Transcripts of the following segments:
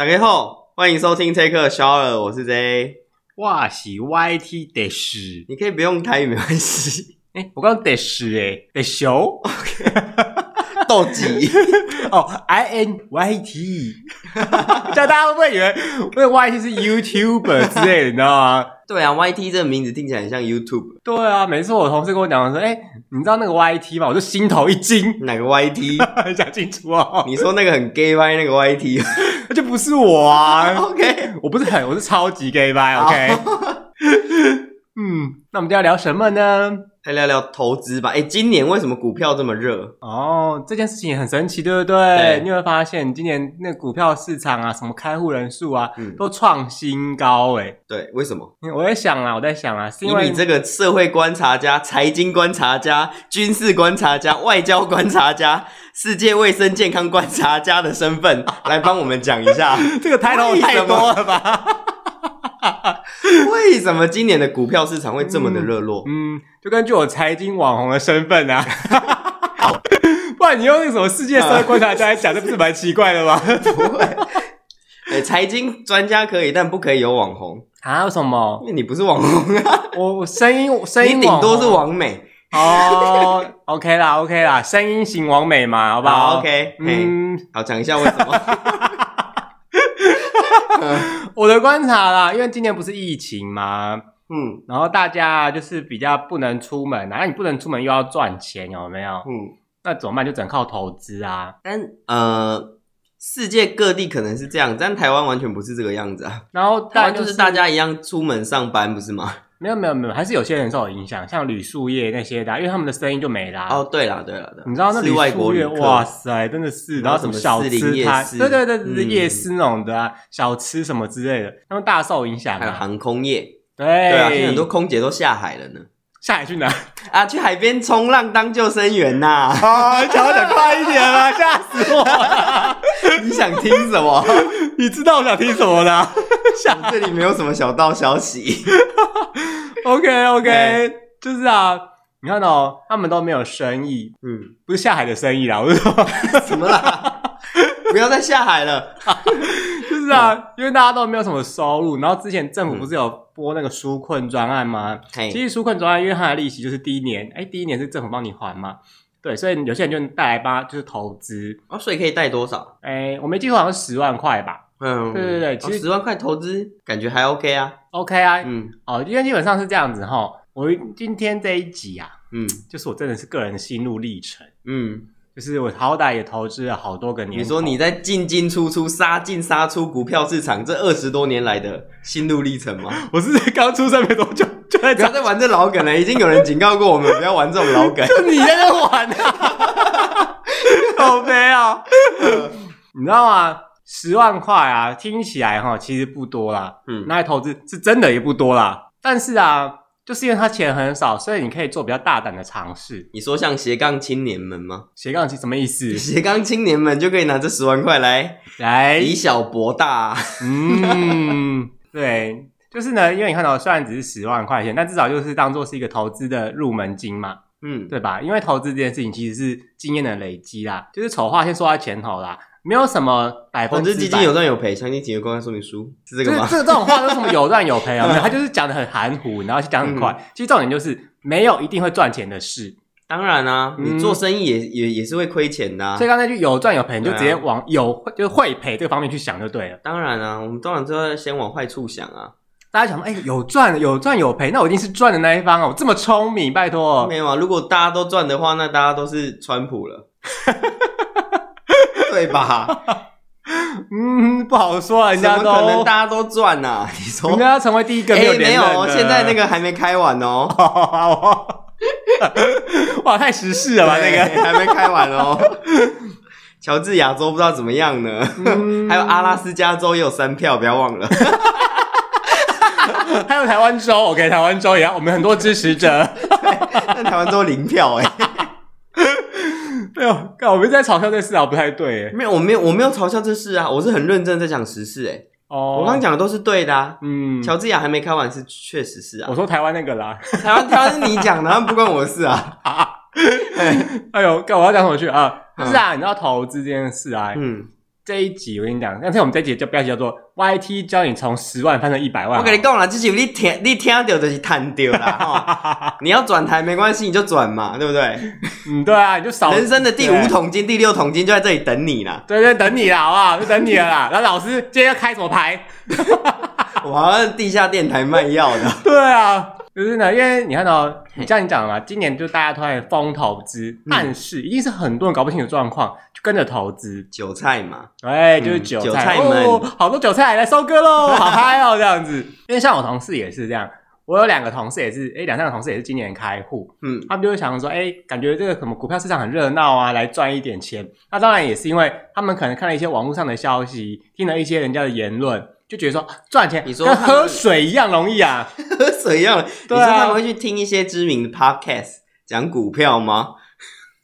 大家好，欢迎收听 Take a Shower，我是 J。哇，是 YT 的是，你可以不用台语没关系。哎、欸，我刚刚的是哎，的秀，OK，斗鸡 哦，I N Y T，这样 大家会不会以为因为 YT 是 YouTuber 之类的，你知道吗？对啊，YT 这个名字听起来很像 YouTube。对啊，每次我同事跟我讲说，哎、欸，你知道那个 YT 吗？我就心头一惊。哪个 YT？讲 清楚哦。你说那个很 gay 歪那个 YT，那就不是我啊。OK，我不是很，我是超级 gay 掰。OK。嗯，那我们今天要聊什么呢？来聊聊投资吧。哎，今年为什么股票这么热？哦，这件事情也很神奇，对不对？对，你会发现今年那股票市场啊，什么开户人数啊，嗯、都创新高。哎，对，为什么？我在想啊，我在想啊，是因为以你这个社会观察家、财经观察家、军事观察家、外交观察家、世界卫生健康观察家的身份，来帮我们讲一下。这个抬头太多了吧？为什么今年的股票市场会这么的热络？嗯，嗯，就根据我财经网红的身份啊，不然你用那个什么世界社会观察家来讲，这不是蛮奇怪的吗？不会，哎，财经专家可以，但不可以有网红啊？为什么？因为你不是网红啊，我我声音声音顶多是网美哦。OK 啦，OK 啦，声音型网美嘛，好不好，好？OK，嗯，好，讲一下为什么。我的观察啦，因为今年不是疫情嘛，嗯，然后大家就是比较不能出门，啊，那你不能出门又要赚钱，有没有？嗯，那怎么办？就只能靠投资啊。但呃，世界各地可能是这样，但台湾完全不是这个样子啊。然后台湾就是大家一样出门上班，不是吗？没有没有没有，还是有些人受影响，像旅宿业那些的，因为他们的声音就没啦。哦，对了对了对，你知道那旅宿业，哇塞，真的是，然后什么小吃摊，对对对，就是夜市那种的啊，小吃什么之类的，他们大受影响。还有航空业，对对啊，现在很多空姐都下海了呢。下海去哪？啊，去海边冲浪当救生员呐！啊，讲话讲快一点啊，吓死我了！你想听什么？你知道我想听什么呢？想这里没有什么小道消息。OK OK，欸、就是啊，你看到、喔、他们都没有生意，嗯，不是下海的生意啦，我是说什么啦？不要再下海了。就是啊，嗯、因为大家都没有什么收入，然后之前政府不是有拨那个纾困专案吗？嗯、其实纾困专案因为它的利息就是第一年，哎、欸，第一年是政府帮你还嘛，对，所以有些人就带来吧，就是投资。哦，所以可以贷多少？哎、欸，我没记错，好像十万块吧。嗯，对对对，其实十万块投资感觉还 OK 啊，OK 啊，嗯，哦，因为基本上是这样子哈，我今天这一集啊，嗯，就是我真的是个人的心路历程，嗯，就是我好歹也投资了好多个年，你说你在进进出出、杀进杀出股票市场这二十多年来的心路历程吗？我是刚出生没多久就在不要再玩这老梗了，已经有人警告过我们不要玩这种老梗，就你在这玩啊，好悲啊，你知道吗？十万块啊，听起来哈其实不多啦，嗯，拿来投资是真的也不多啦。但是啊，就是因为他钱很少，所以你可以做比较大胆的尝试。你说像斜杠青年们吗？斜杠青什么意思？斜杠青年们就可以拿这十万块来来以小博大。嗯，对，就是呢，因为你看到虽然只是十万块钱，但至少就是当做是一个投资的入门金嘛，嗯，对吧？因为投资这件事情其实是经验的累积啦，就是丑话先说在前头啦。没有什么百分之百，基金有赚有赔，详情请阅公开说明书，是这个吗？这种话，为什么有赚有赔啊？没有，他就是讲的很含糊，然后讲很快。嗯、其实重点就是没有一定会赚钱的事。当然啊，你做生意也、嗯、也也是会亏钱的、啊。所以刚才就有赚有赔，你就直接往有、啊、就是会赔这个方面去想就对了。当然啊，我们当然都要先往坏处想啊。大家想说，哎、欸，有赚有赚有赔，那我一定是赚的那一方哦。我这么聪明，拜托。没有啊，如果大家都赚的话，那大家都是川普了，对吧？嗯，不好说啊，人家都可能大家都赚呐、啊。你说，人家要成为第一个没有连任的、欸、没有，现在那个还没开完哦。哇，太时事了吧？那个还没开完哦。乔治亚州不知道怎么样呢？嗯、还有阿拉斯加州也有三票，不要忘了。还有台湾州，OK，台湾州也要，我们很多支持者。但台湾州零票哎。没有，我们在嘲笑这事啊，不太对。没有，我没有，我没有嘲笑这事啊，我是很认真在讲实事。哎，哦，我刚刚讲的都是对的啊。嗯，乔治亚还没开完是确实是啊。我说台湾那个啦，台湾台湾是你讲的，不关我的事啊。哎呦，干我要讲什么去啊？是啊，你知道投资这件事啊，嗯，这一集我跟你讲，但是我们这一集叫标题叫做 “YT 教你从十万翻成一百万”。我跟你讲了，这是你听你听到就是弹掉啦。你要转台没关系，你就转嘛，对不对？嗯，对啊，你就少人生的第五桶金、第六桶金就在这里等你啦。对对，等你啦，好不好？就等你了啦。然后老师今天要开什么牌？我好像地下电台卖药的。对啊。就是呢，因为你看到，你像你讲的嘛，今年就大家都在疯投资，但是一定是很多人搞不清楚状况，就跟着投资，韭菜嘛，对，就是韭菜。们，哦，好多韭菜来收割喽，好嗨哦，这样子。因为像我同事也是这样，我有两个同事也是，诶两三个同事也是今年开户，嗯，他们就会想说，诶感觉这个什么股票市场很热闹啊，来赚一点钱。那当然也是因为他们可能看了一些网络上的消息，听了一些人家的言论。就觉得说赚钱，你说跟喝水一样容易啊，喝水一样。对啊，你说他们会去听一些知名的 podcast 讲股票吗？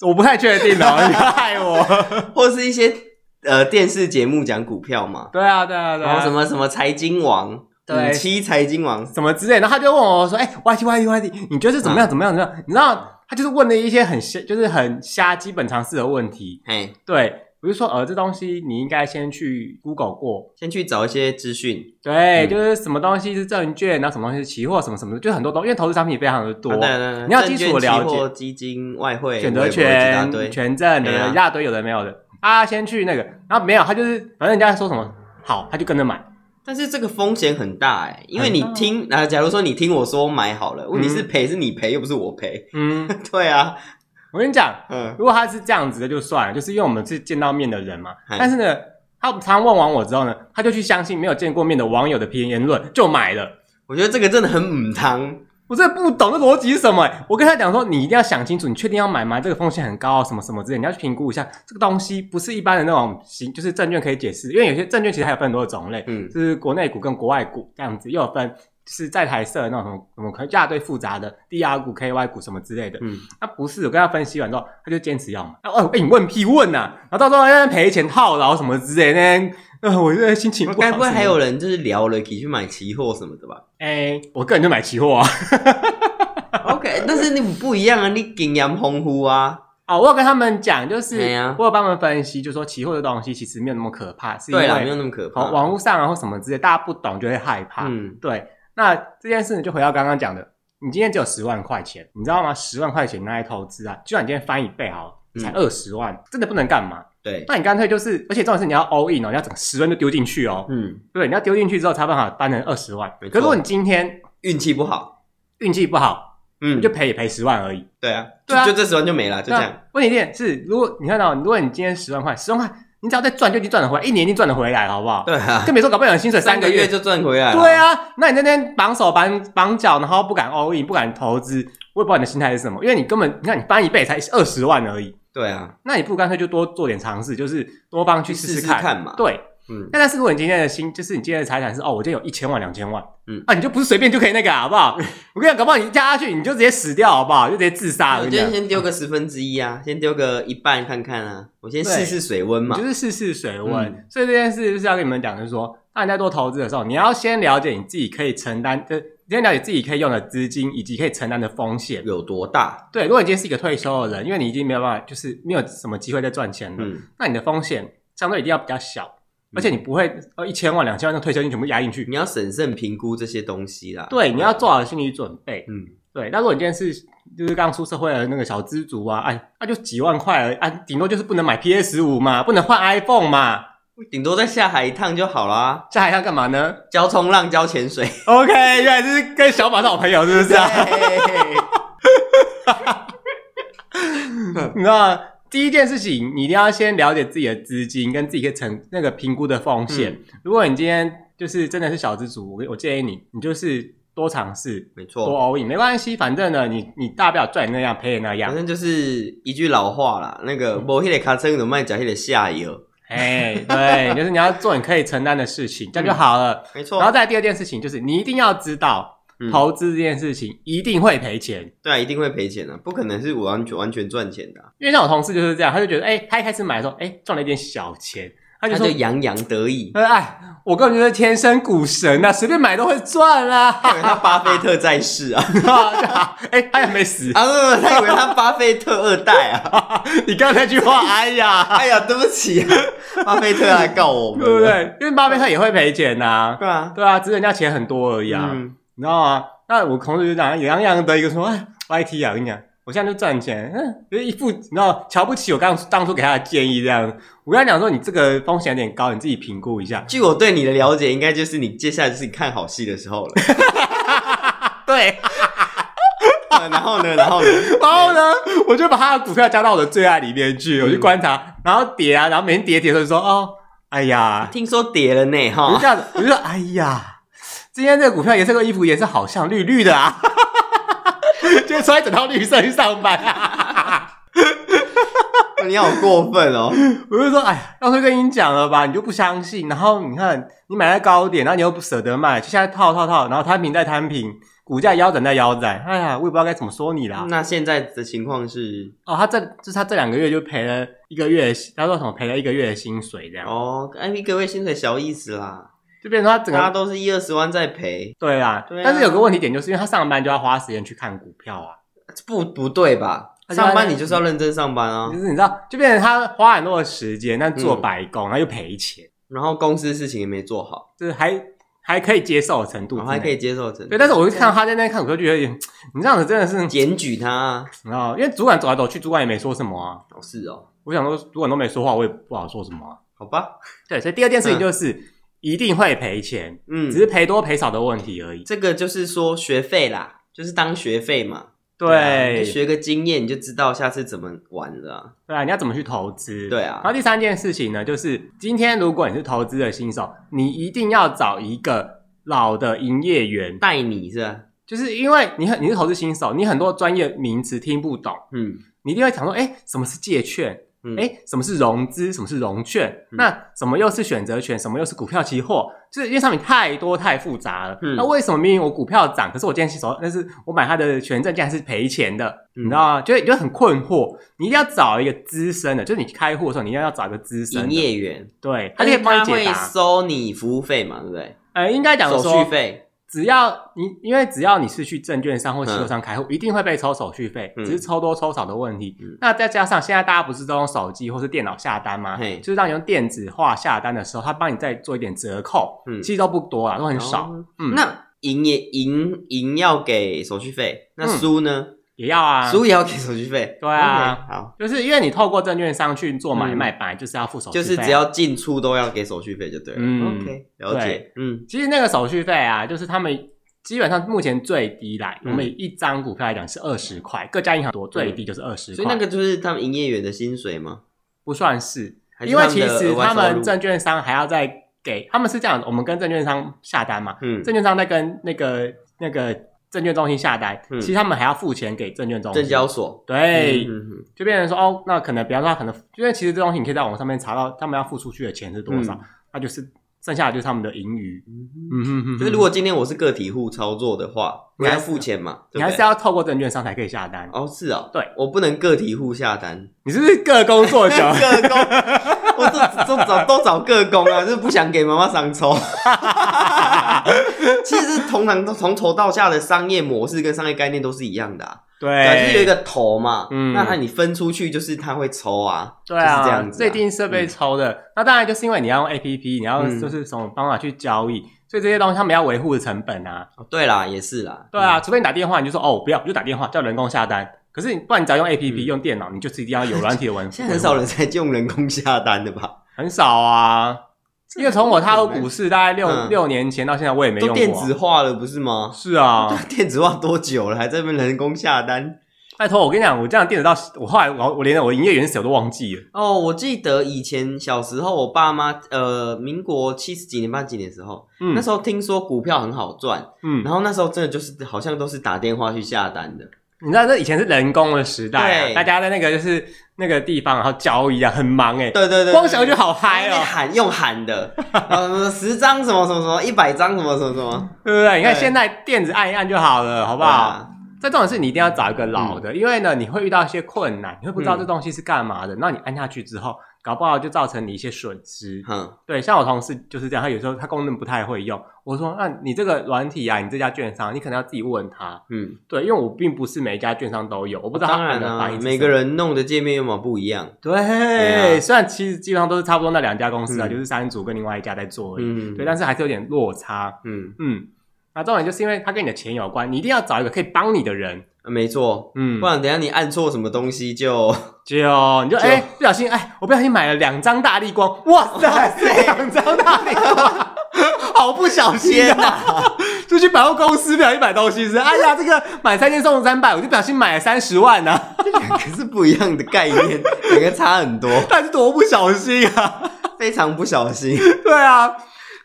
我不太确定哦，你 害我。或是一些呃电视节目讲股票嘛？对啊，对啊，对啊。然后什么什么财经王，对，七财经王什么之类。然后他就问我说：“哎，YT YT YT，你觉得是怎么样？怎么样？怎么样？”你知道，他就是问了一些很瞎，就是很瞎基本常识的问题。哎，对。比如说，呃，这东西你应该先去 Google 过，先去找一些资讯。对，嗯、就是什么东西是证券，然后什么东西是期货，什么什么的，就很多东西。因为投资商品非常的多，啊、对对对，你要基础了解。证券、期货、基金、外汇、选择权、权证的一大堆，有的没有的。啊，先去那个，然后没有，他就是反正人家说什么好，他就跟着买。但是这个风险很大哎，因为你听啊，假如说你听我说买好了，问题是赔是你赔，又不是我赔。嗯，对啊。我跟你讲，嗯，如果他是这样子的，就算了，就是因为我们是见到面的人嘛。但是呢，他常常问完我之后呢，他就去相信没有见过面的网友的评言论，就买了。我觉得这个真的很母汤，我真的不懂这逻辑是什么。我跟他讲说，你一定要想清楚，你确定要买吗？这个风险很高，什么什么之类，你要去评估一下。这个东西不是一般的那种行，就是证券可以解释，因为有些证券其实还有分很多的种类，嗯，就是国内股跟国外股这样子，又有分。是在台设的那种什么可能一大堆复杂的 DR 股、KY 股什么之类的。嗯，那、啊、不是我跟他分析完之后，他就坚持要嘛。哦、啊，哎、欸，你问屁问呐、啊，然后到时候要赔钱套牢什么之类的。呃，我现在心情不好。该不会还有人就是聊了可以去买期货什么的吧？哎、欸，我个人就买期货啊。OK，但是你不一样啊，你经验丰富啊。哦，我有跟他们讲，就是我有帮他们分析，就说期货的东西其实没有那么可怕，是因为没有那么可怕。网络上啊或什么之类，大家不懂就会害怕。嗯，对。那这件事呢，就回到刚刚讲的，你今天只有十万块钱，你知道吗？十万块钱拿来投资啊，就算你今天翻一倍好，才二十万，嗯、真的不能干嘛？对，那你干脆就是，而且重点是你要 all in 哦，你要整个十万就丢进去哦。嗯，对，你要丢进去之后才办法翻成二十万。可是如果你今天运气不好，运气不好，嗯，你就赔也赔十万而已。对啊，对啊，就这十万就没了，就这样。问题点是，如果你看到，如果你今天十万块，十万块。你只要再赚，就已经赚得回来，一年一定赚得回来，好不好？对啊，更别说搞不好有薪水三个月就赚回来。对啊，那你那天绑手绑绑脚，然后不敢 all in，不敢投资，我也不知道你的心态是什么。因为你根本，你看你翻一倍才二十万而已。对啊，那你不如干脆就多做点尝试，就是多方去试试看，看嘛。对。嗯，那但是如果你今天的心，就是你今天的财产是哦，我今天有一千万、两千万，嗯啊，你就不是随便就可以那个，好不好？我跟你讲，搞不好你加下去，你就直接死掉，好不好？就直接自杀了。我今天先丢个十分之一啊，先丢个一半看看啊，我先试试水温嘛，就是试试水温。所以这件事就是要跟你们讲，就是说，当你在做投资的时候，你要先了解你自己可以承担，就先了解自己可以用的资金以及可以承担的风险有多大。对，如果你今天是一个退休的人，因为你已经没有办法，就是没有什么机会再赚钱了，嗯，那你的风险相对一定要比较小。而且你不会呃一千万两千万的退休金全部压进去，你要审慎评估这些东西啦。对，你要做好心理准备。嗯，对。那如果你今天是就是刚出社会的那个小资族啊，哎，那就几万块而已啊，顶多就是不能买 PS 五嘛，不能换 iPhone 嘛，顶多再下海一趟就好啦。下海一趟干嘛呢？教冲浪，教潜水。OK，原来是跟小马是好朋友，是不是啊？你知道吗？第一件事情，你一定要先了解自己的资金跟自己可以承那个评估的风险。嗯、如果你今天就是真的是小资族，我我建议你，你就是多尝试，没错错，多 all in 没关系，反正呢，你你大不了赚那样赔也那样。反正就是一句老话啦，那个无迄个卡车，怎么卖讲迄个下游？哎，对，就是你要做你可以承担的事情，这样就好了。嗯、没错。然后再第二件事情就是，你一定要知道。投资这件事情一定会赔钱，对啊，一定会赔钱的，不可能是完全完全赚钱的。因为像我同事就是这样，他就觉得，哎，他一开始买的时候，哎，赚了一点小钱，他就洋洋得意。哎，我根本就是天生股神啊，随便买都会赚啦。他以为他巴菲特在世啊？哎，他也没死啊？不不，他以为他巴菲特二代啊？你刚才那句话，哎呀，哎呀，对不起啊，巴菲特来告我们，对不对？因为巴菲特也会赔钱呐。对啊，对啊，只是人家钱很多而已啊，你知道吗？那我同事就讲洋洋得意的说，哎，YT 啊，我跟你讲。我现在就赚钱，嗯，就一副你知道瞧不起我刚当初给他的建议这样。我跟他讲说，你这个风险有点高，你自己评估一下。据我对你的了解，应该就是你接下来就是你看好戏的时候了。对、啊，然后呢，然后呢，然后呢，我就把他的股票加到我的最爱里面去，我去观察，嗯、然后跌啊，然后每天跌跌的时候就说，哦，哎呀，听说跌了呢，哈，就这样子，我就说，哎呀，今天这个股票颜色跟衣服颜色好像绿绿的啊。就穿一整套绿色去上班，你好过分哦！我就说，哎呀，要是跟你讲了吧，你就不相信。然后你看，你买在高点，然后你又不舍得卖，就现在套套套，然后摊平再摊平，股价腰斩再腰斩。哎呀，我也不知道该怎么说你啦。那现在的情况是，哦，他这就是他这两个月就赔了一个月，他说什么赔了一个月的薪水这样。哦，哎，一个月薪水小意思啦。就变成他整个他都是一二十万在赔，对啊，对啊，但是有个问题点就是因为他上班就要花时间去看股票啊，不不对吧？上班你就是要认真上班啊，就是你知道，就变成他花很多的时间，但做白工，他又赔钱，然后公司事情也没做好，就是还还可以接受的程度，还可以接受的程度。对，但是我就看到他在那看股票，觉得你这样子真的是检举他，然后因为主管走来走去，主管也没说什么啊，是哦，我想说主管都没说话，我也不好说什么啊，好吧？对，所以第二件事情就是。一定会赔钱，嗯，只是赔多赔少的问题而已。这个就是说学费啦，就是当学费嘛。对，对啊，学个经验，你就知道下次怎么玩了啊。对啊，你要怎么去投资？对啊。然后第三件事情呢，就是今天如果你是投资的新手，你一定要找一个老的营业员带你，是吧？就是因为你很你是投资新手，你很多专业名词听不懂，嗯，你一定会想说，哎，什么是借券？哎、嗯，什么是融资？什么是融券？嗯、那什么又是选择权？什么又是股票期货？就是因为上面太多太复杂了。嗯、那为什么明明我股票涨，可是我今天洗手，但是我买它的权证竟然是赔钱的？嗯、你知道吗？就就很困惑。你一定要找一个资深的，就是你开户的时候，你一定要找一个资深营业员，对，他可以帮你解答。他会收你服务费嘛？对不对？呃，应该讲说手续费。只要你，因为只要你是去证券商或期货商开户，嗯、一定会被抽手续费，只是抽多抽少的问题。嗯、那再加上现在大家不是都用手机或是电脑下单吗？就是让你用电子化下单的时候，他帮你再做一点折扣，嗯、其实都不多啊，都很少。哦嗯、那赢也赢赢要给手续费，那输呢？嗯也要啊，输也要给手续费。对啊，好，就是因为你透过证券商去做买卖，本来就是要付手续费，就是只要进出都要给手续费就对了。嗯，OK，了解。嗯，其实那个手续费啊，就是他们基本上目前最低来，我们以一张股票来讲是二十块，各家银行多最低就是二十块。所以那个就是他们营业员的薪水吗？不算是，因为其实他们证券商还要再给，他们是这样，我们跟证券商下单嘛，嗯，证券商在跟那个那个。证券中心下单，嗯、其实他们还要付钱给证券中心。证交所对，就变成说哦，那可能比方说他可能，因为其实这东西你可以在网上面查到，他们要付出去的钱是多少，那、嗯、就是剩下的就是他们的盈余。嗯哼哼，就是如果今天我是个体户操作的话，你还要付钱嘛？你还是要透过证券商才可以下单。哦，是啊、哦，对，我不能个体户下单。你是不是个工作小？个工，我都都找都找个工啊，就是不想给妈妈上抽。其实通常从头到下的商业模式跟商业概念都是一样的啊。对，就是有一个头嘛，嗯，那它你分出去就是它会抽啊，对啊，就是这样子，这一定设备抽的。那当然就是因为你要用 APP，你要就是什么方法去交易，所以这些东西他们要维护的成本啊。对啦，也是啦，对啊，除非你打电话，你就说哦不要，就打电话叫人工下单。可是你不然你只要用 APP 用电脑，你就是一定要有软体的文。现在很少人在用人工下单的吧？很少啊。因为从我踏入股市大概六六年前到现在，我也没用过。电子化了不是吗？是啊，电子化多久了，还在那边人工下单？拜托，我跟你讲，我这样电子到我后来我我连我营业员手都忘记了。哦，我记得以前小时候，我爸妈呃，民国七十几年八几年的时候，嗯，那时候听说股票很好赚，嗯，然后那时候真的就是好像都是打电话去下单的。你知道这以前是人工的时代，对，大家在那个就是那个地方，然后交易啊，很忙哎，对对对，光想就好嗨哦，喊用喊的，呃，十张什么什么什么，一百张什么什么什么，对不对？你看现在电子按一按就好了，好不好？这种是你一定要找一个老的，因为呢，你会遇到一些困难，你会不知道这东西是干嘛的，那你按下去之后，搞不好就造成你一些损失。嗯，对，像我同事就是这样，他有时候他功能不太会用。我说，那你这个软体啊，你这家券商，你可能要自己问他。嗯，对，因为我并不是每一家券商都有，我不知道他们的反应。每个人弄的界面有没有不一样？对，对啊、虽然其实基本上都是差不多那两家公司啊，嗯、就是三组跟另外一家在做而已。嗯，对，但是还是有点落差。嗯嗯，那重点就是因为它跟你的钱有关，你一定要找一个可以帮你的人。没错，嗯，不然等下你按错什么东西就 就你就哎不小心哎，我不小心买了两张大力光，哇塞，两张大力光，好不小心啊！就去百货公司不小心买东西是，哎呀，这个买三千送三百，我就不小心买了三十万呢。这两个是不一样的概念，两个差很多，但是多不小心啊，非常不小心。对啊。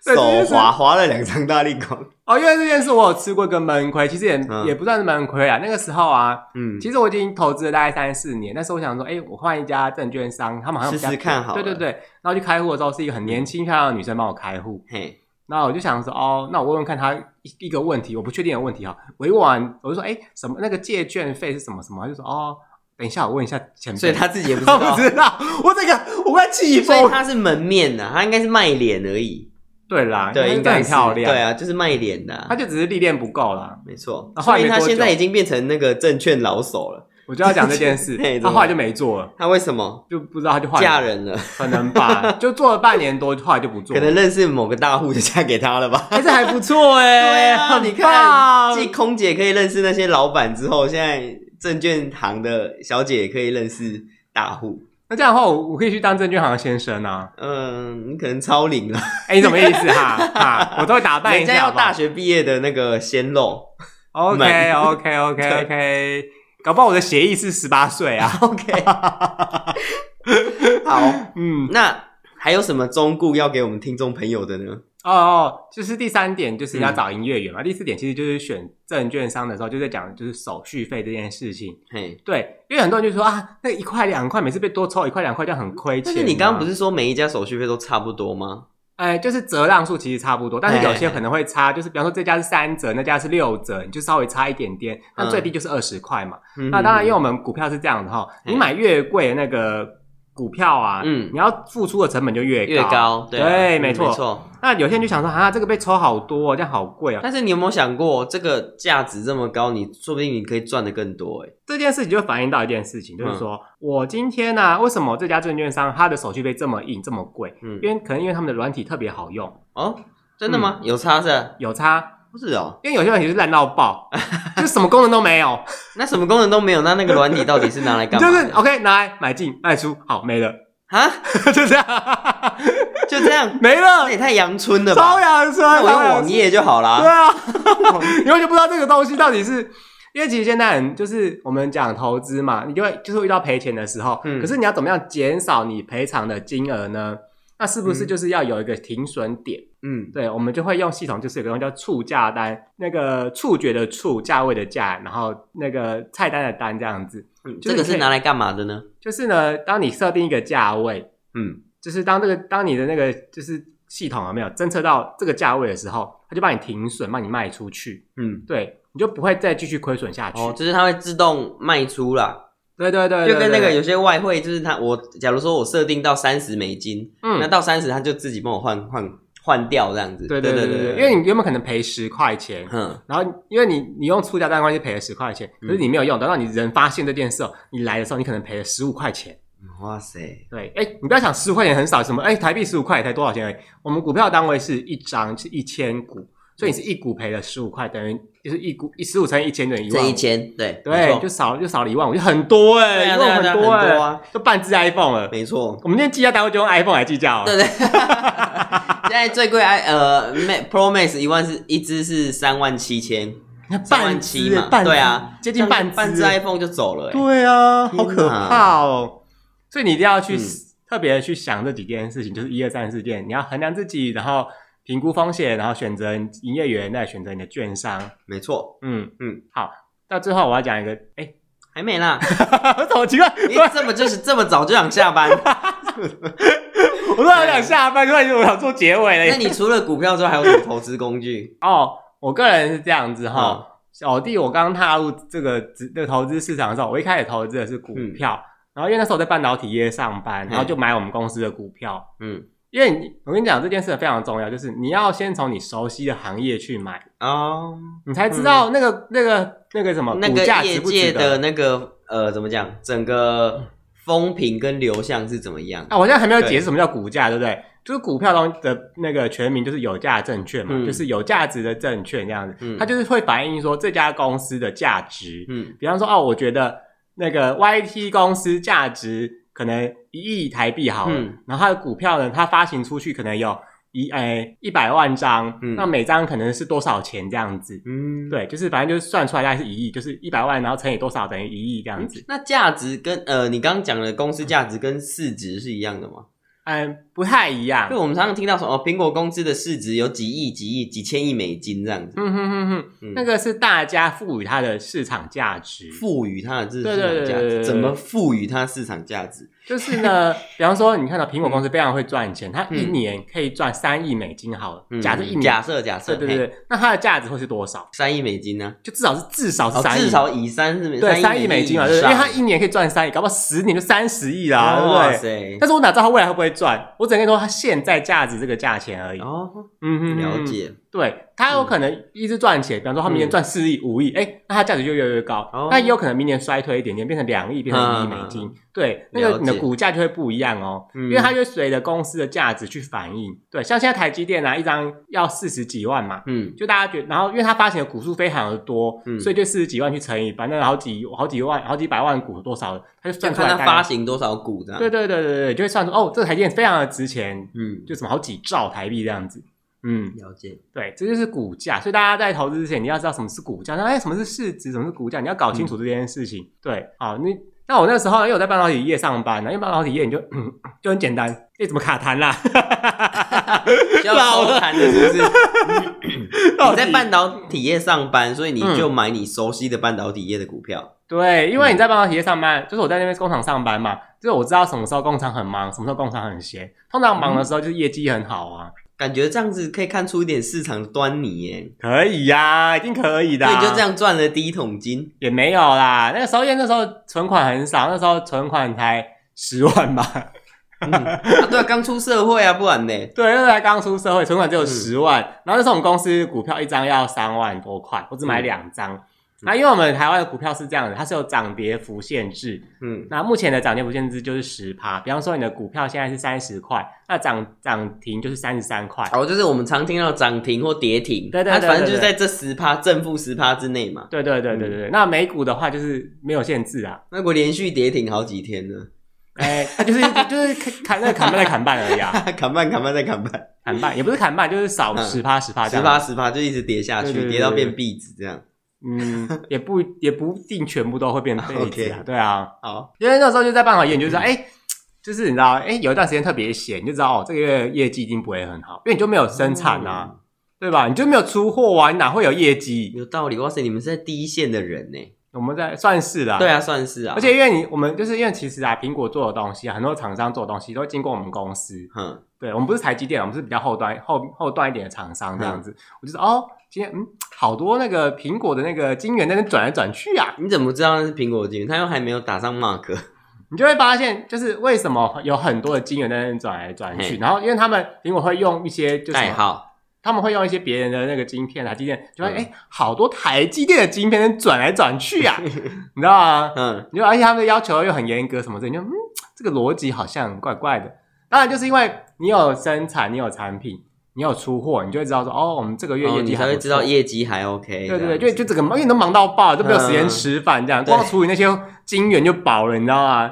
手滑滑了两张大力光哦，因为这件事我有吃过一个闷亏，其实也、嗯、也不算是闷亏啊。那个时候啊，嗯，其实我已经投资了大概三四年，那时候我想说，哎、欸，我换一家证券商，他们好像试试看好，对对对。然后去开户的时候，是一个很年轻漂亮的女生帮我开户，嘿。然后我就想说，哦，那我问问看她一个问题，我不确定的问题哈。我一问完，我就说，哎、欸，什么那个借券费是什么什么？他就说，哦，等一下我问一下前辈。所以他自己也不知道，不知道。我这个我快气疯。所以他是门面的，他应该是卖脸而已。对啦，对，应该很漂亮。对啊，就是卖脸的，他就只是历练不够啦。没错，所以他现在已经变成那个证券老手了。我就要讲这件事，他后来就没做了。他为什么？就不知道他就换嫁人了，可能吧。就做了半年多，后来就不做。可能认识某个大户就嫁给他了吧？还是还不错哎。对啊，你看，继空姐可以认识那些老板之后，现在证券行的小姐也可以认识大户。那这样的话，我我可以去当证券行的先生啊。嗯，你可能超龄了。哎、欸，你什么意思哈？哈，我都会打扮一下。人家要大学毕业的那个鲜肉。OK OK OK OK，搞不好我的协议是十八岁啊。OK，好，嗯，那还有什么忠告要给我们听众朋友的呢？哦哦，就是第三点，就是要找营业员嘛。嗯、第四点其实就是选证券商的时候，就在讲就是手续费这件事情。嘿，对，因为很多人就说啊，那一块两块，每次被多抽一块两块，这样很亏钱。但是你刚刚不是说每一家手续费都差不多吗？哎，就是折让数其实差不多，但是有些可能会差，就是比方说这家是三折，那家是六折，你就稍微差一点点，那最低就是二十块嘛。嗯、那当然，因为我们股票是这样的哈，你买越贵的那个。股票啊，嗯，你要付出的成本就越高，越高，对，对，没错，没错。那有些人就想说，啊，这个被抽好多，这样好贵啊。但是你有没有想过，这个价值这么高，你说不定你可以赚的更多，诶。这件事情就会反映到一件事情，就是说我今天呢，为什么这家证券商它的手续费这么硬，这么贵？嗯，因为可能因为他们的软体特别好用哦。真的吗？有差是？有差。不是哦，因为有些软体是烂到爆，就什么功能都没有。那什么功能都没有，那那个软体到底是拿来干嘛？就是 OK，拿来买进卖出，好没了啊，就这样，就这样没了。那也太阳春了吧？超阳春，那我用网页就好了。对啊，因为就不知道这个东西到底是，因为其实现在人就是我们讲投资嘛，你就会就是会遇到赔钱的时候，嗯，可是你要怎么样减少你赔偿的金额呢？那是不是就是要有一个停损点？嗯，对，我们就会用系统，就是有个东西叫触价单，那个触觉的触，价位的价，然后那个菜单的单这样子。嗯，这个是拿来干嘛的呢？就是呢，当你设定一个价位，嗯，就是当这个当你的那个就是系统有没有侦测到这个价位的时候，它就帮你停损，帮你卖出去。嗯，对，你就不会再继续亏损下去。哦，就是它会自动卖出啦。对对对，就跟那个有些外汇，就是他我假如说我设定到三十美金，嗯，那到三十他就自己帮我换换换掉这样子。对对对对对，因为你原本可能赔十块钱，嗯，然后因为你你用出价单关系赔了十块钱，可是你没有用，等到你人发现这件事，你来的时候你可能赔了十五块钱。哇塞，对，哎，你不要想十五块钱很少，什么哎台币十五块才多少钱而已，我们股票单位是一张是一千股。所以你是一股赔了十五块，等于就是一股一十五乘以一千等于一万。这一千，对对，就少就少了一万五，就很多哎，一万很多哎，就半只 iPhone 了。没错，我们今天计价单位就用 iPhone 来计价哦。对对，现在最贵 i 呃 Pro Max 一万是一只是三万七千，三万七嘛，对啊，接近半半只 iPhone 就走了。对啊，好可怕哦。所以你一定要去特别去想这几件事情，就是一二三四件，你要衡量自己，然后。评估风险，然后选择营业员，再选择你的券商。没错，嗯嗯，好。到最后我要讲一个，哎，还没啦，好奇怪，你这么就是这么早就想下班？我说好想下班，突然我想做结尾了。那你除了股票之外，还有什么投资工具？哦，我个人是这样子哈。小弟，我刚踏入这个这个投资市场的时候，我一开始投资的是股票。然后因为那时候我在半导体业上班，然后就买我们公司的股票。嗯，因为你我跟你讲这件事非常重要，就是你要先从你熟悉的行业去买哦，你才知道那个那个那个什么那个业界的那个呃怎么讲，整个风评跟流向是怎么样啊？我现在还没有解释什么叫股价，对不对？就是股票中的那个全名就是有价证券嘛，嗯、就是有价值的证券这样子，嗯、它就是会反映说这家公司的价值。嗯，比方说哦，我觉得那个 YT 公司价值可能一亿台币好了，嗯、然后它的股票呢，它发行出去可能有一诶一百万张，嗯、那每张可能是多少钱这样子？嗯，对，就是反正就是算出来大概是一亿，就是一百万，然后乘以多少等于一亿这样子。嗯、那价值跟呃你刚刚讲的公司价值跟市值是一样的吗？嗯，不太一样。就我们常常听到说，哦，苹果公司的市值有几亿、几亿、几千亿美金这样子。嗯哼哼哼，嗯、那个是大家赋予它的市场价值，赋予它的市场价值。对对对对对，怎么赋予它市场价值？就是呢，比方说，你看到苹果公司非常会赚钱，它一年可以赚三亿美金，好了，假设一年，假设假设，对对对，那它的价值会是多少？三亿美金呢？就至少是至少是三亿，至少以三是对三亿美金嘛，对，因为它一年可以赚三亿，搞不好十年就三十亿啦，对不对？但是我哪知道它未来会不会赚？我只能跟你说它现在价值这个价钱而已。哦，嗯哼，了解。对，它有可能一直赚钱，比方说它明年赚四亿、五亿，哎，那它价值就越来越高。那也有可能明年衰退一点点，变成两亿，变成一亿美金。对，那个你的股价就会不一样哦，因为它就随着公司的价值去反映。对，像现在台积电啊，一张要四十几万嘛，嗯，就大家觉得，然后因为它发行的股数非常的多，嗯，所以就四十几万去乘以，反正好几好几万、好几百万股多少，它就算出来它发行多少股这样。对对对对对，就会算出哦，这台积电非常的值钱，嗯，就什么好几兆台币这样子。嗯，了解。对，这就是股价，所以大家在投资之前，你要知道什么是股价。那哎，什么是市值？什么是股价？你要搞清楚这件事情。嗯、对，好，你那我那时候因为我在半导体业上班呢，因为半导体业你就嗯就很简单，哎，怎么卡痰啦？要收痰的是不是？你在半导体业上班，所以你就买你熟悉的半导体业的股票。嗯、对，因为你在半导体业上班，就是我在那边工厂上班嘛，就是我知道什么时候工厂很忙，什么时候工厂很闲。通常忙的时候就是业绩很好啊。感觉这样子可以看出一点市场端倪耶，可以呀、啊，一定可以的、啊。所以就这样赚了第一桶金也没有啦。那个时候因为那时候存款很少，那时候存款才十万吧。嗯啊对啊，刚出社会啊，不然呢？对，那时候才刚出社会，存款只有十万。嗯、然后那时候我们公司股票一张要三万多块，我只买两张。嗯那因为我们台湾的股票是这样的，它是有涨跌幅限制。嗯，那目前的涨跌幅限制就是十趴。比方说你的股票现在是三十块，那涨涨停就是三十三块。哦，就是我们常听到涨停或跌停。对对对，对，反正就是在这十趴正负十趴之内嘛。对对对对对对。嗯、那美股的话就是没有限制啊。那我连续跌停好几天呢？哎、欸，它就是就是砍那砍半再砍半而已啊。砍半砍半再砍半，砍半也不是砍半，就是少十趴十趴，十趴十趴就一直跌下去，跌到变壁纸这样。嗯，也不也不一定全部都会变废纸啊，Okay. 对啊，好，因为那时候就在办好业，就是说，哎、欸，就是你知道，哎、欸，有一段时间特别闲，你就知道哦，这个月业绩一定不会很好，因为你就没有生产啊，嗯、对吧？你就没有出货啊，你哪会有业绩？有道理，哇塞，你们是在第一线的人呢，我们在算是啦，对啊，算是啊，而且因为你我们就是因为其实啊，苹果做的东西啊，很多厂商做的东西都经过我们公司，嗯，对，我们不是台积电，我们是比较后端后后端一点的厂商这样子，嗯、我就说哦。今天嗯，好多那个苹果的那个晶圆在那转来转去啊！你怎么知道那是苹果的晶圆？它又还没有打上 mark，你就会发现，就是为什么有很多的晶圆在那转来转去？嘿然后因为他们苹果会用一些就是代号，他们会用一些别人的那个晶片，台积电就会哎、好多台积电的晶片在转来转去啊，你知道吗？嗯，你就而且他们的要求又很严格，什么的，你就嗯，这个逻辑好像怪怪的。当然，就是因为你有生产，你有产品。你有出货，你就会知道说，哦，我们这个月业绩还、哦、你才会知道业绩还 OK。对对对，就就整个忙，因为都忙到爆，都没有时间吃饭，这样、嗯、光处理那些金源就饱了，你知道吗？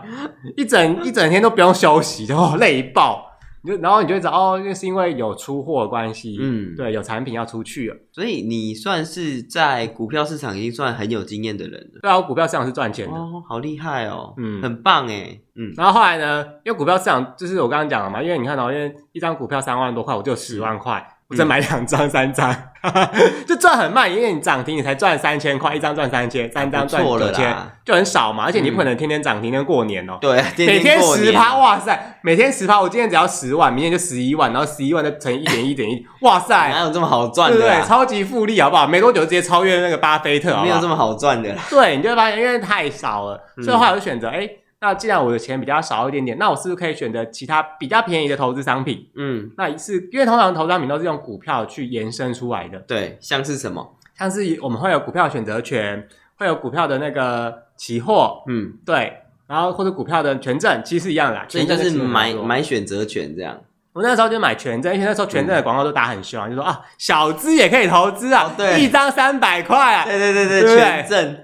一整一整天都不用休息，然后 累爆。然后你就会知道哦，那是因为有出货的关系，嗯，对，有产品要出去了，所以你算是在股票市场已经算很有经验的人了。对啊，我股票市场是赚钱的，哦，好厉害哦，嗯，很棒哎，嗯。然后后来呢，因为股票市场就是我刚刚讲了嘛，因为你看到，因为一张股票三万多块，我就有十万块。我再买两张、三张，就赚很慢，因为你涨停你才赚三千块，一张赚三千，三张赚九千，就很少嘛。而且你不可能天天涨停，跟过年哦。对，每天十趴，哇塞，每天十趴，我今天只要十万，明天就十一万，然后十一万再乘一点一点一，哇塞，哪有这么好赚的？对对，超级复利，好不好？没多久直接超越那个巴菲特，没有这么好赚的。对，你就会发现，因为太少了，所以后来我就选择，哎，那既然我的钱比较少一点点，那我是不是可以选择其他比较便宜的投资商品？嗯，那是因为通常投资商品都是用股票去延伸出来的。对，像是什么？像是我们会有股票选择权，会有股票的那个期货。嗯，对，然后或者股票的权证，其实是一样的啦，所以就是买买选择权这样。我那时候就买权证，因为那时候权证的广告都打很凶，嗯、就说啊，小资也可以投资啊，哦、对，一张三百块啊，对对对对，对权证。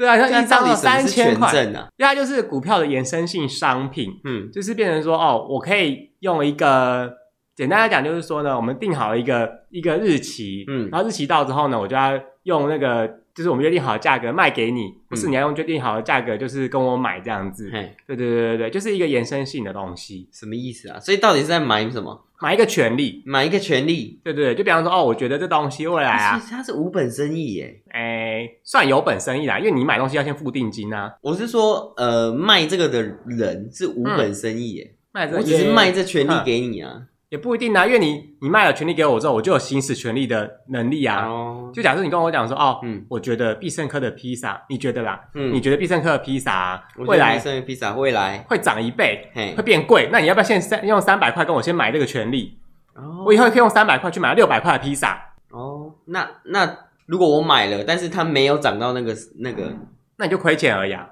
对啊，像一张三千块。啊，因为它就是股票的衍生性商品，嗯，就是变成说哦，我可以用一个简单来讲，就是说呢，我们定好了一个一个日期，嗯，然后日期到之后呢，我就要用那个就是我们约定好的价格卖给你，不是你要用约定好的价格，就是跟我买这样子，对对对对对，就是一个延伸性的东西，什么意思啊？所以到底是在买什么？买一个权利，买一个权利，对对对，就比方说哦，我觉得这东西未来啊，其实它是无本生意耶，哎，算有本生意啦，因为你买东西要先付定金啊。我是说，呃，卖这个的人是无本生意耶，卖这个，我只是卖这权利给你啊。也不一定啊，因为你你卖了权利给我之后，我就有行使权利的能力啊。哦，就假设你跟我讲说，哦，嗯，我觉得必胜客的披萨，你觉得啦？嗯，你觉得必胜客的披萨未来必胜披萨未来会涨一倍，嘿，会变贵？那你要不要现在用三百块跟我先买这个权利？哦，我以后可以用三百块去买六百块的披萨。哦，那那如果我买了，但是它没有涨到那个那个，那你就亏钱而已啊。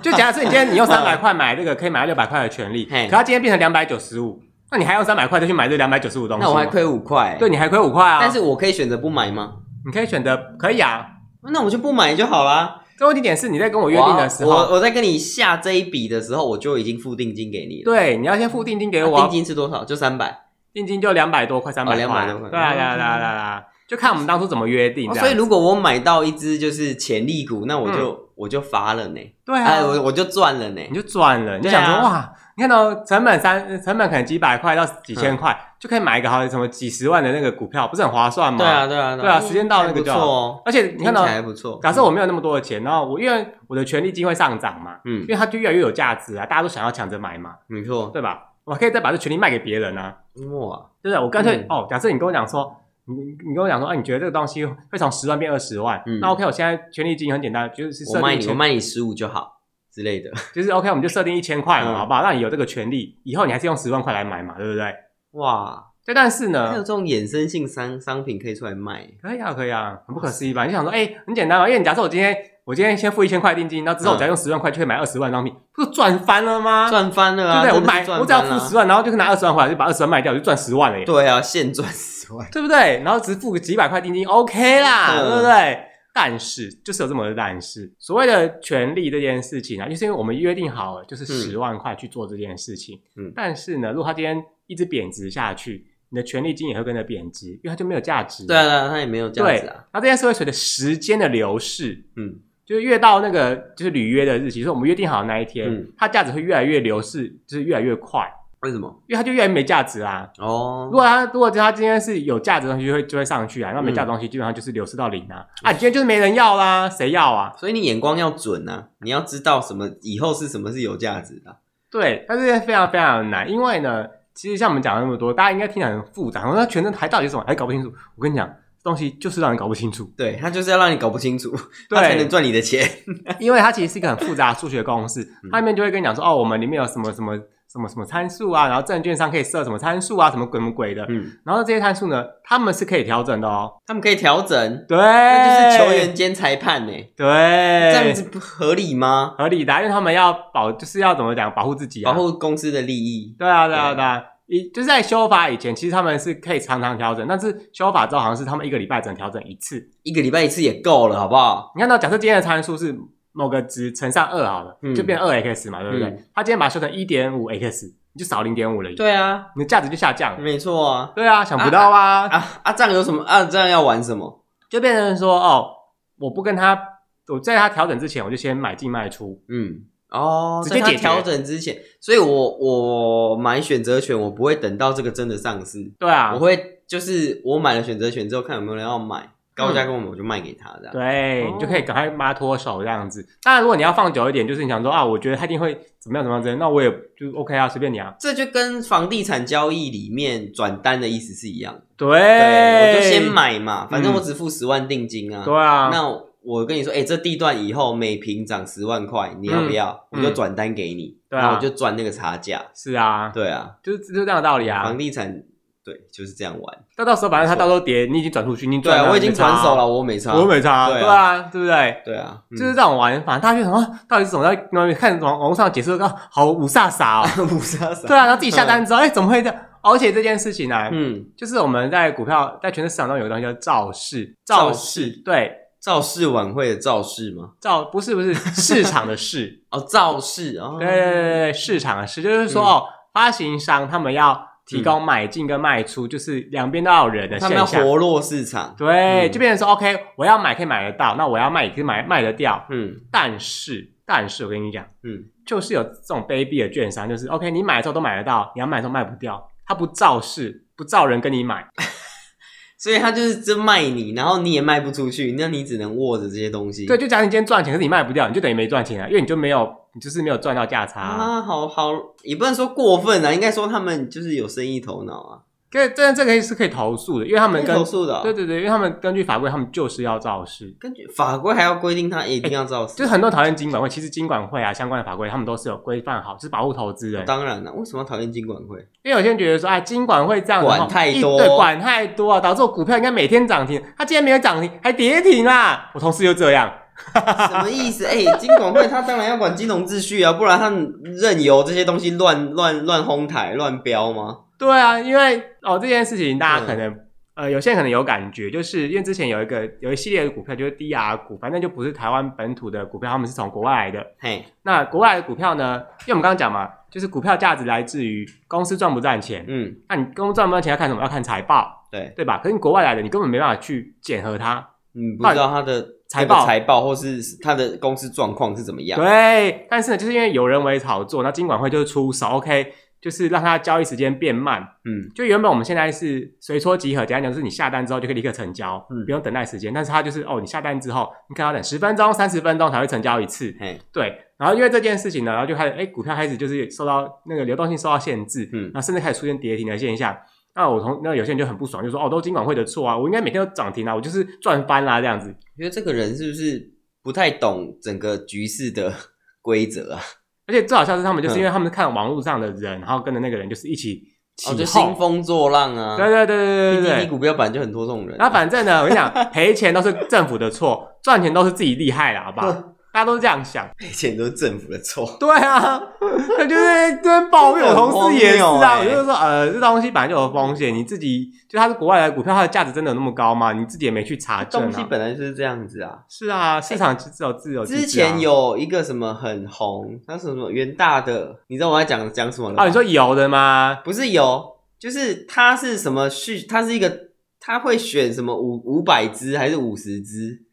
就假设你今天你用三百块买这个可以买六百块的权利，可它今天变成两百九十五。那你还用三百块再去买这两百九十五东西？那我还亏五块。对，你还亏五块啊！但是我可以选择不买吗？你可以选择，可以啊。那我就不买就好啦。这问题点是你在跟我约定的时候，我我在跟你下这一笔的时候，我就已经付定金给你了。对，你要先付定金给我。定金是多少？就三百。定金就两百多块，三百。两百多块。对啊，对啊，对啊，对啊。就看我们当初怎么约定。所以如果我买到一只就是潜力股，那我就我就发了呢。对啊，我我就赚了呢。你就赚了。你想说哇？你看到成本三成本可能几百块到几千块，就可以买一个好什么几十万的那个股票，不是很划算吗？对啊，对啊，对啊，时间到那个就好。而且你看到，假设我没有那么多的钱，然后我因为我的权利金会上涨嘛，嗯，因为它就越来越有价值啊，大家都想要抢着买嘛，没错，对吧？我可以再把这权利卖给别人啊，哇，对不对？我干脆哦，假设你跟我讲说，你你跟我讲说，哎，你觉得这个东西会从十万变二十万，那 OK，我现在权利金很简单，就是我卖你，我卖你十五就好。之类的，就是 OK，我们就设定一千块嘛，好不好？让你有这个权利，以后你还是用十万块来买嘛，对不对？哇，对，但是呢，还有这种衍生性商商品可以出来卖，可以啊，可以啊，很不可思议吧？你想说，哎，很简单嘛，因为你假设我今天我今天先付一千块定金，然后之后我只要用十万块就可以买二十万商品，不是赚翻了吗？赚翻了啊！对不对？我买，我只要付十万，然后就拿二十万回来，就把二十万卖掉，就赚十万了耶！对啊，现赚十万，对不对？然后只付个几百块定金，OK 啦，对不对？但是就是有这么个但是，所谓的权利这件事情啊，就是因为我们约定好了，就是十万块去做这件事情。嗯，但是呢，如果它今天一直贬值下去，你的权利金也会跟着贬值，因为它就没有价值。对啊，对啊，它也没有价值啊。那这件事会随着时间的流逝，嗯，就是越到那个就是履约的日期，就是我们约定好的那一天，嗯，它价值会越来越流逝，就是越来越快。为什么？因为它就越来越没价值啦。哦，如果它如果它今天是有价值的东西，就会就会上去啊。那没价值的东西基本上就是流失到零啊。啊，今天就是没人要啦，谁要啊？所以你眼光要准啊，你要知道什么以后是什么是有价值的。对，但是非常非常的难，因为呢，其实像我们讲了那么多，大家应该听起来很复杂。我说权证还到底是什么？还搞不清楚。我跟你讲，东西就是让你搞不清楚。对，它就是要让你搞不清楚，它才能赚你的钱。因为它其实是一个很复杂的数学公式，它里面就会跟你讲说，哦，我们里面有什么什么。什么什么参数啊，然后证券商可以设什么参数啊，什么鬼什么鬼的，嗯，然后这些参数呢，他们是可以调整的哦，他们可以调整，对，那就是球员兼裁判呢，对，这样子不合理吗？合理的，因为他们要保，就是要怎么讲，保护自己，保护公司的利益。对啊，对啊，对啊，一就是在修法以前，其实他们是可以常常调整，但是修法之后，好像是他们一个礼拜只能调整一次，一个礼拜一次也够了，好不好？你看到，假设今天的参数是某个值乘上二好了，就变二 x 嘛，对不对？他今天把它修成一点五 x。你就少零点五了，对啊，你的价值就下降了，没错啊，对啊，想不到啊啊啊！这样有什么啊？这样要玩什么？就变成说哦，我不跟他，我在他调整之前，我就先买进卖出，嗯，哦，直接解调整之前，所以我我买选择权，我不会等到这个真的上市，对啊，我会就是我买了选择权之后，看有没有人要买。高价跟我们我就卖给他这样，对，你就可以赶快把它脱手这样子。当然，如果你要放久一点，就是你想说啊，我觉得他一定会怎么样怎么样，这样，那我也就 OK 啊，随便你啊。这就跟房地产交易里面转单的意思是一样。对，我就先买嘛，反正我只付十万定金啊。对啊，那我跟你说，哎、欸，这地段以后每平涨十万块，你要不要？嗯、我就转单给你，然后我就赚那个差价。是啊，对啊，就是就是这样的道理啊。房地产对，就是这样玩。到到时候反正他到时候跌，你已经转出去，你转，我已经转手了，我没差，我没差，对啊，对不对？对啊，就是这种玩法。大家觉得什么？到底是怎么在看网网络上解释个好五煞傻哦，五煞傻。对啊，然后自己下单之后，哎，怎么会这样？而且这件事情呢，嗯，就是我们在股票在全市场中有个东西叫造势，造势，对，造势晚会的造势吗？造不是不是市场的市 哦，造势哦，对对对对，市场的市，就是说哦，发行商他们要提供买进跟卖出，就是两边都要有人的现象，他们要活络市场，对，就变成说 OK，我要买可以买得到，那我要卖也可以买卖得掉，嗯，但是但是我跟你讲，嗯，就是有这种卑鄙的券商，就是 OK，你买的时候都买得到，你要卖的时候卖不掉。他不造势，不造人跟你买，所以他就是真卖你，然后你也卖不出去，那你只能握着这些东西。对，就假如你今天赚钱，可是你卖不掉，你就等于没赚钱啊，因为你就没有，你就是没有赚到价差啊。啊，好好，也不能说过分啊，应该说他们就是有生意头脑啊。对，这这个是可以投诉的，因为他们跟投诉的、哦，对对对，因为他们根据法规，他们就是要造势。根据法规还要规定他一定要造势，就是很多讨厌金管会，其实金管会啊相关的法规，他们都是有规范好，是保护投资人。当然了，为什么要讨厌金管会？因为有些人觉得说，哎，金管会这样管太多，对，管太多啊，导致我股票应该每天涨停，他竟然没有涨停，还跌停啦！我同事就这样，什么意思？哎、欸，金管会他当然要管金融秩序啊，不然他任由这些东西乱乱乱哄抬、乱飙吗？对啊，因为哦这件事情大家可能、嗯、呃有些人可能有感觉，就是因为之前有一个有一系列的股票就是低压股，反正就不是台湾本土的股票，他们是从国外来的。嘿，那国外的股票呢？因为我们刚刚讲嘛，就是股票价值来自于公司赚不赚钱。嗯，那你公司赚不赚钱要看什么？要看财报。对，对吧？可是你国外来的，你根本没办法去检核它。嗯，不知道它的财报、财报或是它的公司状况是怎么样。对，但是呢，就是因为有人为炒作，那金管会就是出手，OK。就是让它交易时间变慢，嗯，就原本我们现在是随撮即合，简单讲就是你下单之后就可以立刻成交，嗯，不用等待时间。但是它就是哦，你下单之后，你可能要等十分钟、三十分钟才会成交一次，嘿，对。然后因为这件事情呢，然后就开始，哎，股票开始就是受到那个流动性受到限制，嗯，那甚至开始出现跌停的现象。那我同那有些人就很不爽，就说哦，都金管会的错啊，我应该每天都涨停啊，我就是赚翻啦这样子。觉得这个人是不是不太懂整个局势的规则啊？而且最好笑是他们，就是因为他们看网络上的人，然后跟着那个人就是一起起兴风作浪啊！对对对对对对，股票本来就很多这种人。然后反正呢，我跟你讲，赔钱都是政府的错，赚钱都是自己厉害了，好不好？大家都是这样想，赔钱都是政府的错。对啊，他就是在这边抱怨，我同事也是啊。我就是说，呃，这东西本来就有风险，你自己就它是国外的股票，它的价值真的有那么高吗？你自己也没去查证。东西本来就是这样子啊。是啊，市场只有自由。之前有一个什么很红，它是什么元大的，你知道我在讲讲什么吗？哦，你说有的吗？不是有，就是它是什么序？它是一个，它会选什么五五百只还是五十只？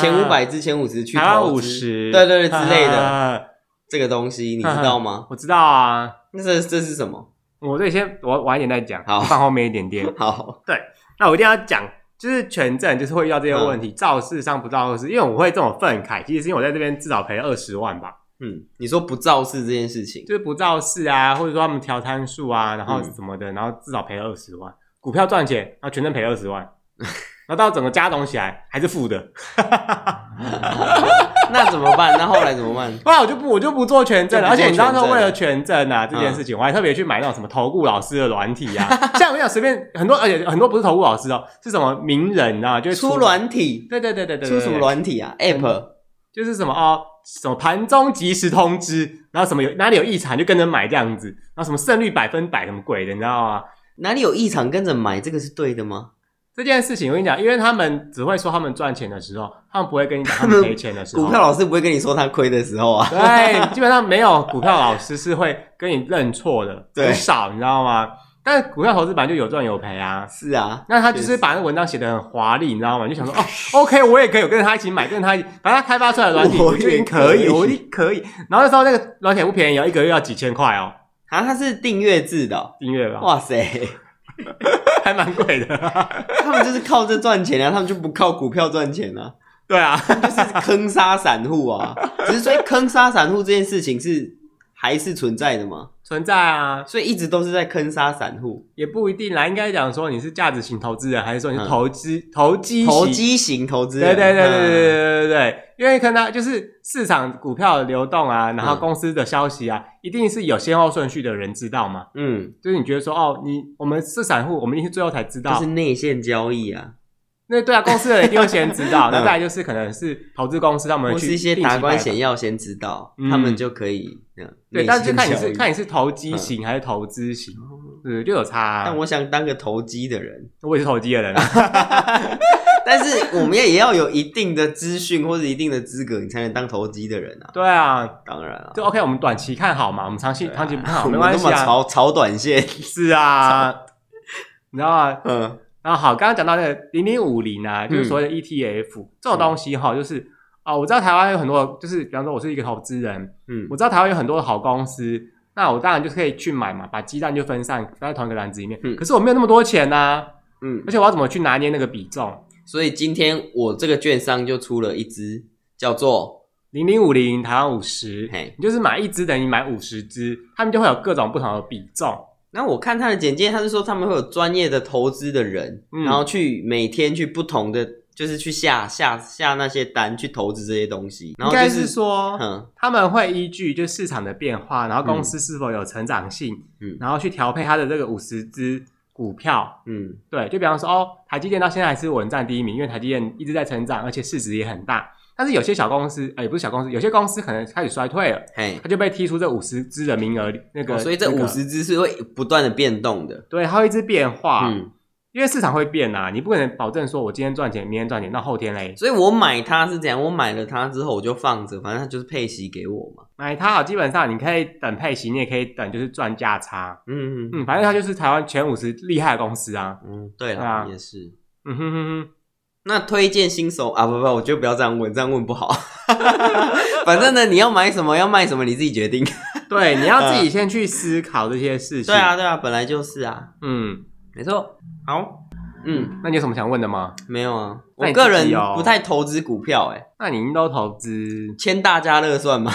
前五百至，前五十去投资，对对对之类的，这个东西你知道吗？我知道啊，那这这是什么？我这先我晚一点再讲，好，放后面一点点。好，对，那我一定要讲，就是权证，就是会遇到这些问题，造势上不造势，因为我会这种愤慨，其实是因为我在这边至少赔了二十万吧。嗯，你说不造势这件事情，就是不造势啊，或者说他们调参数啊，然后什么的，然后至少赔了二十万，股票赚钱，然后全证赔二十万。然后到整个加总起来还是负的，那怎么办？那后来怎么办？后来我就不我就不做权证了，而且你知道说为了权证啊这件事情，嗯、我还特别去买那种什么投顾老师的软体啊，像我讲随便很多，而且很多不是投顾老师哦，是什么名人啊，就是出软体，对对对对对，出什么软体啊？App 就是什么哦，什么盘中即时通知，然后什么有哪里有异常就跟着买这样子，然后什么胜率百分百什么鬼的，你知道吗？哪里有异常跟着买，这个是对的吗？这件事情我跟你讲，因为他们只会说他们赚钱的时候，他们不会跟你讲他们赔钱的时候。股票老师不会跟你说他亏的时候啊。对，基本上没有股票老师是会跟你认错的，很少，你知道吗？但是股票投资本来就有赚有赔啊。是啊，那他就是把那文章写得很华丽，你知道吗？就想说哦，OK，我也可以跟着他一起买，跟着他一起，反正他开发出来的软体 我就已经可以，我一定可以。然后那时候那个软体不便宜，哦一个月要几千块哦。啊，他是订阅制的，订阅吧？哇塞！还蛮贵的，他们就是靠这赚钱啊，他们就不靠股票赚钱啊。对啊，就是坑杀散户啊。只是说坑杀散户这件事情是还是存在的吗？存在啊，所以一直都是在坑杀散户，也不一定啦。应该讲说你是价值型投资人，还是说你是投资、嗯、投机投机型投资人？对对对对对对对对因为看它就是市场股票的流动啊，然后公司的消息啊，嗯、一定是有先后顺序的人知道嘛。嗯，就是你觉得说哦，你我们是散户，我们一定是最后才知道，就是内线交易啊。那对啊，公司的人一定会先知道。那再来就是可能是投资公司，他们是一些达官显要先知道，嗯、他们就可以。对，但是看你是看你是投机型还是投资型，对，就有差、啊。但我想当个投机的人，我也是投机的人。但是我们也也要有一定的资讯或者一定的资格，你才能当投机的人啊。对啊，当然了。就 OK，我们短期看好嘛，我们长期、啊、长期不看好没关系啊。炒炒短线是啊，你知道吗？嗯。啊，好，刚刚讲到那个零零五零啊，就是所谓的 ETF、嗯、这种东西哈，就是啊、哦，我知道台湾有很多，就是比方说我是一个投资人，嗯，我知道台湾有很多的好公司，那我当然就可以去买嘛，把鸡蛋就分散放在同一个篮子里面。嗯，可是我没有那么多钱呐、啊，嗯，而且我要怎么去拿捏那个比重？所以今天我这个券商就出了一支叫做零零五零台湾五十，嘿，你就是买一支等于买五十支，他们就会有各种不同的比重。然后我看他的简介，他是说他们会有专业的投资的人，嗯、然后去每天去不同的，就是去下下下那些单去投资这些东西。然后应该是说，嗯，他们会依据就市场的变化，然后公司是否有成长性，嗯，然后去调配他的这个五十只股票，嗯，对，就比方说哦，台积电到现在还是稳占第一名，因为台积电一直在成长，而且市值也很大。但是有些小公司，哎、欸，也不是小公司，有些公司可能开始衰退了，嘿，他就被踢出这五十只的名额，那个、哦，所以这五十只是会不断的变动的，对，它会一直变化，嗯，因为市场会变啊，你不可能保证说我今天赚钱，明天赚钱，那后天嘞，所以我买它是这样，我买了它之后我就放着，反正它就是配息给我嘛，买它好，基本上你可以等配息，你也可以等就是赚价差，嗯嗯嗯，反正它就是台湾前五十厉害的公司啊，嗯，对了，啊、也是，嗯哼哼哼。那推荐新手啊，不不，我觉得不要这样问，这样问不好。反正呢，你要买什么，要卖什么，你自己决定。对，你要自己先去思考这些事情。对啊，对啊，本来就是啊。嗯，没错。好，嗯，那你有什么想问的吗？没有啊，我个人不太投资股票，哎。那你都投资签大家乐算吗？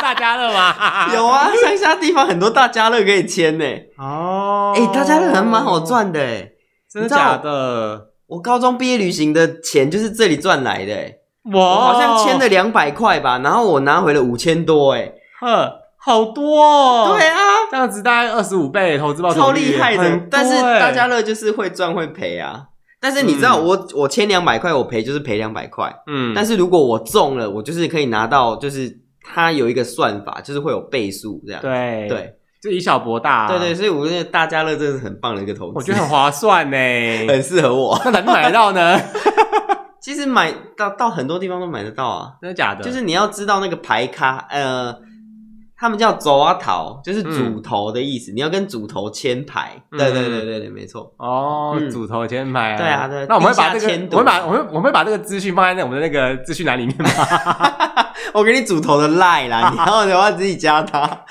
大家乐吗？有啊，乡下地方很多大家乐可以签呢。哦，哎，大家乐还蛮好赚的，哎，真的假的？我高中毕业旅行的钱就是这里赚来的，欸，哇，我好像签了两百块吧，然后我拿回了五千多，哎，呵，好多哦。对啊，这样子大概二十五倍投资报酬，超厉害的。但是大家乐就是会赚会赔啊。但是你知道我，嗯、我签两百块，我赔就是赔两百块。嗯，但是如果我中了，我就是可以拿到，就是它有一个算法，就是会有倍数这样。对对。以小博大，啊，对对，所以我觉得大家乐真的是很棒的一个投资，我觉得很划算呢，很适合我。那哪里买得到呢？其实买到到很多地方都买得到啊，真的假的？就是你要知道那个牌咖，呃，他们叫走啊桃，就是主头的意思。嗯、你要跟主头签牌，对对对对对，没错。哦，主头签牌，啊，对啊对。那我们会把这个，我会把我们我们会把这个资讯放在那我们的那个资讯栏里面吗？我给你主头的赖啦，然后的话自己加他。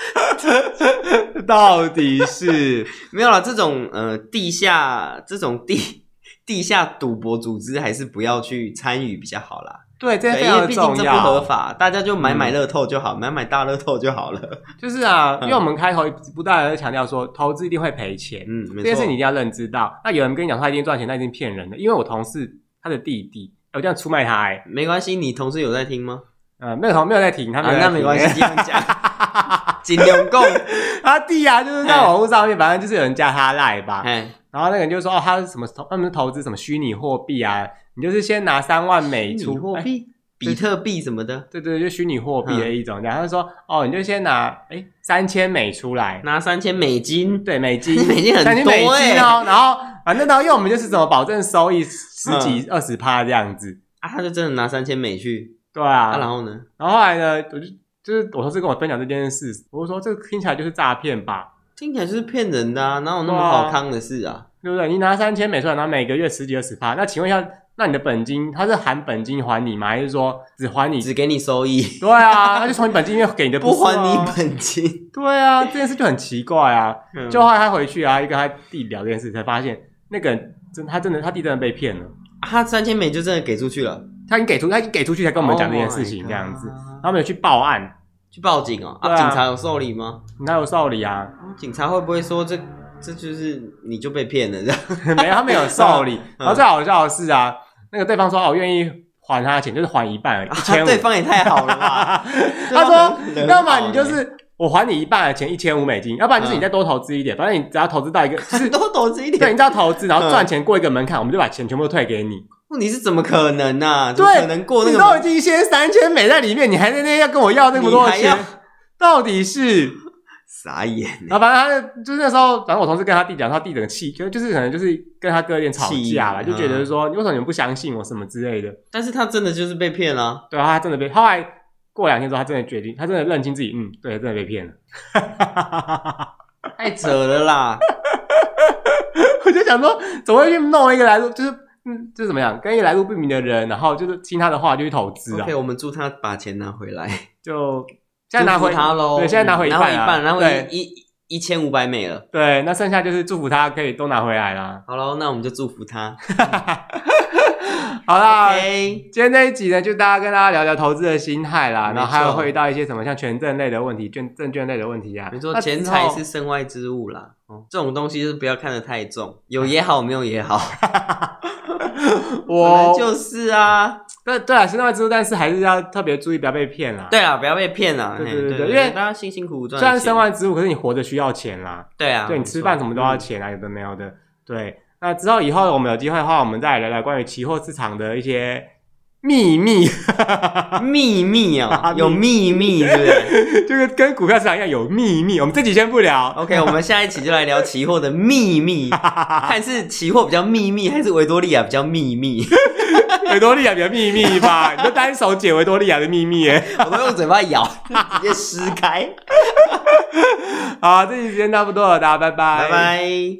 到底是没有啦，这种呃地下这种地地下赌博组织还是不要去参与比较好啦。对，这非常重要。毕竟这不合法，大家就买买乐透就好，嗯、买买大乐透就好了。就是啊，因为我们开头不断的强调说，投资一定会赔钱，嗯，这件事你一定要认知到。那有人跟你讲他一定赚钱，那一定骗人的。因为我同事他的弟弟，我这样出卖他，哎，没关系，你同事有在听吗？呃，没有同没有在停，他没有、啊、那没关系，这样讲，尽量讲。他弟啊，就是在网络上面，反正就是有人加他赖吧，然后那个人就说，哦，他是什么投，他们是投资什么虚拟货币啊？你就是先拿三万美出，虚拟货币，比特币什么的，对对，就虚拟货币的一种。然后他说，哦，你就先拿哎三千美出来，拿三千美金，对，美金，美金很多，三千美金哦。然后反正然后因为我们就是怎么保证收益十几二十趴这样子啊，他就真的拿三千美去。对啊，啊，然后呢？然后后来呢？我就就是我同事跟我分享这件事，我就说这个听起来就是诈骗吧？听起来就是骗人的啊！哪有那么好康的事啊？对不对？你拿三千美出来，然后每个月十几二十趴，那请问一下，那你的本金他是含本金还你吗？还是说只还你，只给你收益？对啊，他就从你本金里面给你的不，不还你本金？对啊，这件事就很奇怪啊！嗯、就后来他回去啊，一跟他弟聊这件事，才发现那个人真他真的他弟真的被骗了，他三千美就真的给出去了。他已经给出，他已经给出去才跟我们讲这件事情，这样子，然后没有去报案，去报警哦、喔。啊，警察有受理吗？哪有受理啊？警察会不会说这这就是你就被骗了这样？没有，他没有受理。然后最好笑的是啊，那个对方说哦，我愿意还他的钱，就是还一半，一千五。对方也太好了吧？他说，要么你就是。我还你一半的钱，一千五美金，要不然就是你再多投资一点，反正你只要投资到一个，就是多投资一点，对，你只要投资，然后赚钱过一个门槛，我们就把钱全部都退给你。你是怎么可能呢？对，可能过那个？你都已经先三千美在里面，你还在那要跟我要那么多钱，到底是 傻眼？然后反正他就是那时候，反正我同事跟他弟讲，他弟整个气，就就是可能就是跟他哥有点吵架了，就觉得说你为什么你们不相信我什么之类的。但是他真的就是被骗了，对啊，他真的被后来。过两天之后，他真的决定，他真的认清自己，嗯，对，真的被骗了，太扯了啦！我就想说，怎么会去弄一个来路，就是，嗯，就是怎么样，跟一个来路不明的人，然后就是听他的话就去投资啊？对，我们祝他把钱拿回来，就现在拿回他喽，对，现在拿回一半，拿回一半，然后一一千五百美了，对，那剩下就是祝福他可以都拿回来啦。好喽，那我们就祝福他。好啦，Okay. 今天这一集呢，就大家跟大家聊聊投资的心态啦，然后还有会遇到一些什么像权证类的问题、券证券类的问题啊。比如说钱财是身外之物啦，哦，这种东西就是不要看得太重，有也好，没有也好。我就是啊，对对啊，身外之物，但是还是要特别注意，不要被骗啦。对啊，不要被骗啦。对对对对，因为大家辛辛苦苦赚，虽然身外之物，可是你活着需要钱啦。对啊，对你吃饭什么都要钱啊，有的没有的。对。那之后以后我们有机会的话，我们再来聊聊关于期货市场的一些秘密，秘密啊，有秘密，对不对？就是跟股票市场一样有秘密。我们这集先不聊，OK，我们下一期就来聊期货的秘密，看是期货比较秘密，还是维多利亚比较秘密？维多利亚比较秘密吧？你就单手解维多利亚的秘密，我都用嘴巴咬，直接撕开。好，这期时间差不多了，大家拜拜，拜拜。